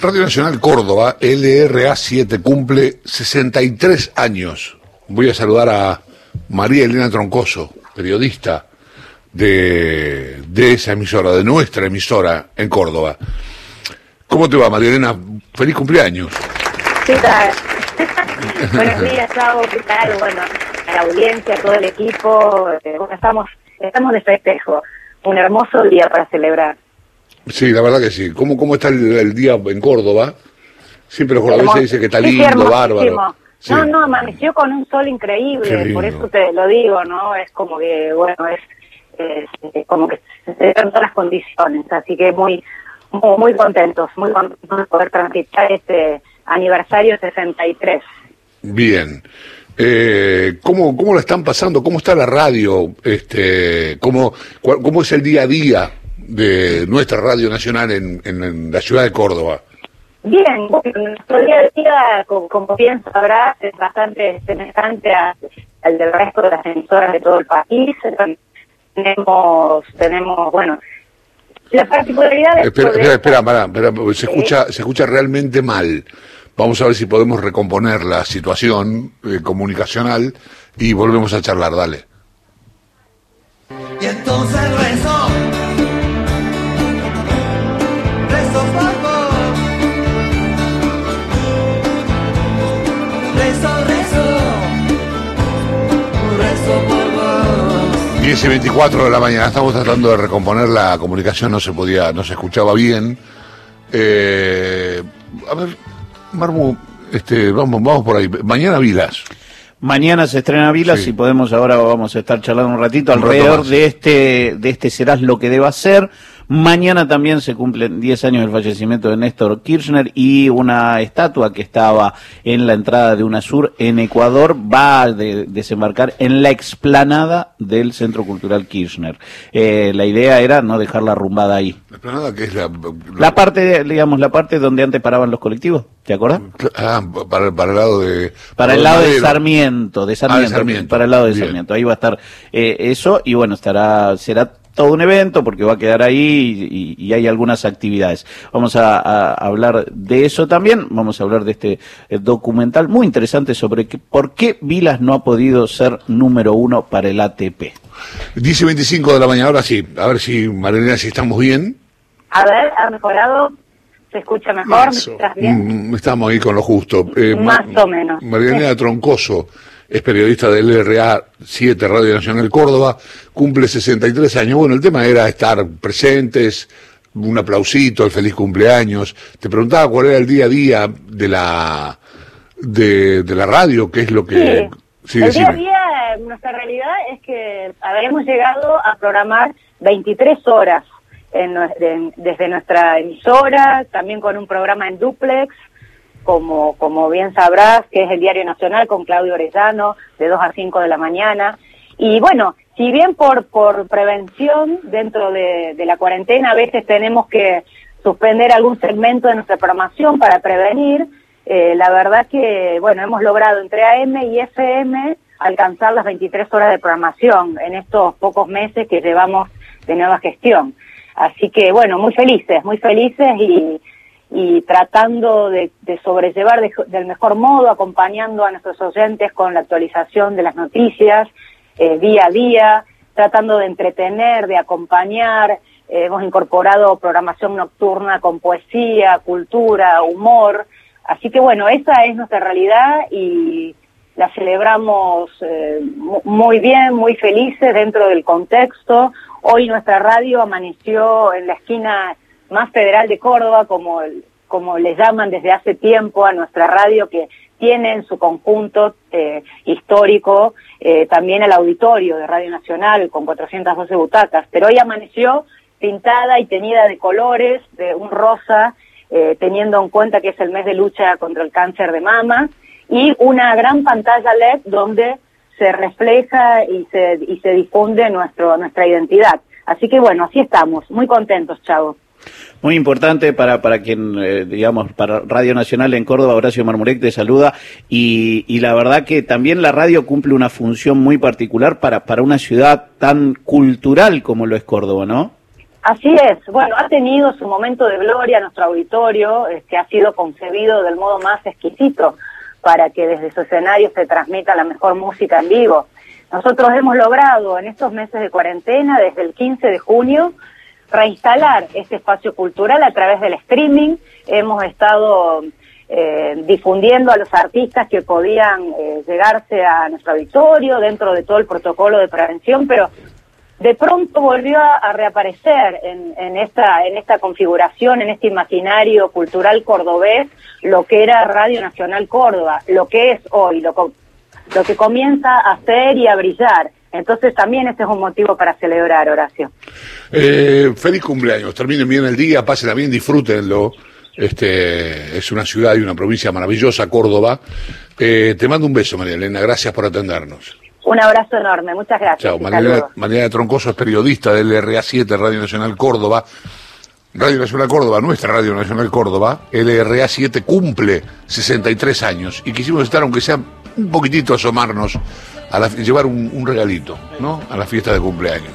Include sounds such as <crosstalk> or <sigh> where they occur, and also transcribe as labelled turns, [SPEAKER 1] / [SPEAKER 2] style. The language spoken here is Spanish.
[SPEAKER 1] Radio Nacional Córdoba, LRA7, cumple 63 años. Voy a saludar a María Elena Troncoso, periodista de, de esa emisora, de nuestra emisora en Córdoba. ¿Cómo te va, María Elena? Feliz cumpleaños.
[SPEAKER 2] ¿Qué tal? <laughs> Buenos días, chao, ¿qué tal? Bueno, a la audiencia, a todo el equipo, eh, bueno, estamos, estamos de festejo. Un hermoso día para celebrar.
[SPEAKER 1] Sí, la verdad que sí. ¿Cómo, cómo está el, el día en Córdoba? Siempre los cordobeses dicen que está lindo, bárbaro. Sí.
[SPEAKER 2] No, no, amaneció con un sol increíble, por eso te lo digo, ¿no? Es como que, bueno, es, es, eh, como que se dan todas las condiciones, así que muy, muy, muy contentos, muy contentos de poder transitar este aniversario 63.
[SPEAKER 1] Bien. Eh, ¿cómo, ¿Cómo la están pasando? ¿Cómo está la radio? Este, ¿cómo, ¿Cómo es el día a día de nuestra radio nacional en, en- en la ciudad de Córdoba?
[SPEAKER 2] Bien, bueno, nuestro día a día, como, como bien sabrás, es bastante semejante a- al del resto de las emisoras de todo el país. Tenemos, tenemos, bueno, la particularidad de
[SPEAKER 1] Espera, espera, espera, pará, pará, porque se escucha, se escucha realmente mal. Vamos a ver si podemos recomponer la situación eh, comunicacional y volvemos a charlar, dale.
[SPEAKER 3] Y entonces rezo
[SPEAKER 1] 10 y 24 de la mañana, estamos tratando de recomponer la comunicación, no se podía, no se escuchaba bien. Eh, a ver, Marmu, este, vamos, vamos por ahí. Mañana Vilas.
[SPEAKER 4] Mañana se estrena Vilas
[SPEAKER 1] Sí.
[SPEAKER 4] y podemos ahora vamos a estar charlando un ratito
[SPEAKER 1] Un
[SPEAKER 4] alrededor de este de este serás lo que deba ser. Mañana también se cumplen 10 años del fallecimiento de Néstor Kirchner y una estatua que estaba en la entrada de UNASUR en Ecuador va a de- desembarcar en la explanada del Centro Cultural Kirchner. Eh, la idea era no dejarla arrumbada ahí.
[SPEAKER 1] La explanada que es la...
[SPEAKER 4] La parte, digamos, la parte donde antes paraban los colectivos, ¿te acuerdas?
[SPEAKER 1] Ah, para, para el lado de...
[SPEAKER 4] Para el lado de
[SPEAKER 1] Madero.
[SPEAKER 4] Sarmiento, de Sarmiento,
[SPEAKER 1] Sarmiento.
[SPEAKER 4] para el lado de
[SPEAKER 1] Bien.
[SPEAKER 4] Sarmiento. Ahí va a estar eh, eso y bueno, estará, será todo un evento porque va a quedar ahí y, y hay algunas actividades. Vamos a, a hablar de eso también, vamos a hablar de este eh, documental muy interesante sobre que, por qué Vilas no ha podido ser número uno para el ATP.
[SPEAKER 1] 10 y 25 de la mañana, ahora sí. A ver si, Marilena, si estamos bien.
[SPEAKER 2] A ver, ha mejorado, se escucha mejor, ¿me escuchas bien?
[SPEAKER 1] Mm, estamos ahí con lo justo. Eh,
[SPEAKER 2] Más
[SPEAKER 1] Ma-
[SPEAKER 2] o menos.
[SPEAKER 1] Marilena Troncoso es periodista del LRA 7 Radio Nacional Córdoba, cumple 63 años. Bueno, el tema era estar presentes, un aplausito, el feliz cumpleaños. Te preguntaba cuál era el día a día de la de, de la radio, qué es lo que... Sí,
[SPEAKER 2] el día a día, nuestra realidad es que habremos llegado a programar 23 horas en en- desde nuestra emisora, también con un programa en duplex, como, como bien sabrás, que es el Diario Nacional con Claudio Orellano, de 2 a 5 de la mañana. Y bueno, si bien por, por prevención dentro de, de la cuarentena a veces tenemos que suspender algún segmento de nuestra programación para prevenir, eh, la verdad que, bueno, hemos logrado entre AM y FM alcanzar las 23 horas de programación en estos pocos meses que llevamos de nueva gestión. Así que, bueno, muy felices, muy felices y, y tratando de, de sobrellevar de- del mejor modo, acompañando a nuestros oyentes con la actualización de las noticias eh, día a día, tratando de entretener, de acompañar. Eh, hemos incorporado programación nocturna con poesía, cultura, humor. Así que bueno, esa es nuestra realidad y la celebramos eh, mu- muy bien, muy felices dentro del contexto. Hoy nuestra radio amaneció en la esquina más federal de Córdoba, como, como le llaman desde hace tiempo a nuestra radio, que tiene en su conjunto eh, histórico eh, también el auditorio de Radio Nacional con 412 butacas, pero hoy amaneció pintada y teñida de colores, de un rosa, eh, teniendo en cuenta que es el mes de lucha contra el cáncer de mama, y una gran pantalla LED donde se refleja y se, y se difunde nuestro, nuestra identidad. Así que bueno, así estamos, muy contentos, Chavo.
[SPEAKER 4] Muy importante para, para quien, eh, digamos, para Radio Nacional en Córdoba, Horacio Marmurek te saluda y, y la verdad que también la radio cumple una función muy particular para, para una ciudad tan cultural como lo es Córdoba, ¿no?
[SPEAKER 2] Así es, bueno, ha tenido su momento de gloria nuestro auditorio, que ha sido concebido del modo más exquisito para que desde su escenario se transmita la mejor música en vivo. Nosotros hemos logrado en estos meses de cuarentena, desde el 15 de junio, reinstalar este espacio cultural a través del streaming. Hemos estado eh, difundiendo a los artistas que podían eh, llegarse a nuestro auditorio dentro de todo el protocolo de prevención, pero de pronto volvió a, reaparecer en, en, esta, en esta configuración, en este imaginario cultural cordobés, lo que era Radio Nacional Córdoba, lo que es hoy, lo, lo que comienza a ser y a brillar. Entonces también ese es un motivo para celebrar, Horacio.
[SPEAKER 1] Eh, feliz cumpleaños, terminen bien el día, pásenla bien, disfrútenlo. Este, es una ciudad y una provincia maravillosa, Córdoba. Eh, te mando un beso, María Elena, gracias por atendernos.
[SPEAKER 2] Un abrazo enorme, muchas gracias.
[SPEAKER 1] Chao. María Elena Troncoso es periodista del LRA7, Radio Nacional Córdoba. Radio Nacional Córdoba, nuestra Radio Nacional Córdoba, LRA7 cumple 63 años y quisimos estar, aunque sea un poquitito, asomarnos, a la- llevar un, un regalito, ¿no? A la fiesta de cumpleaños.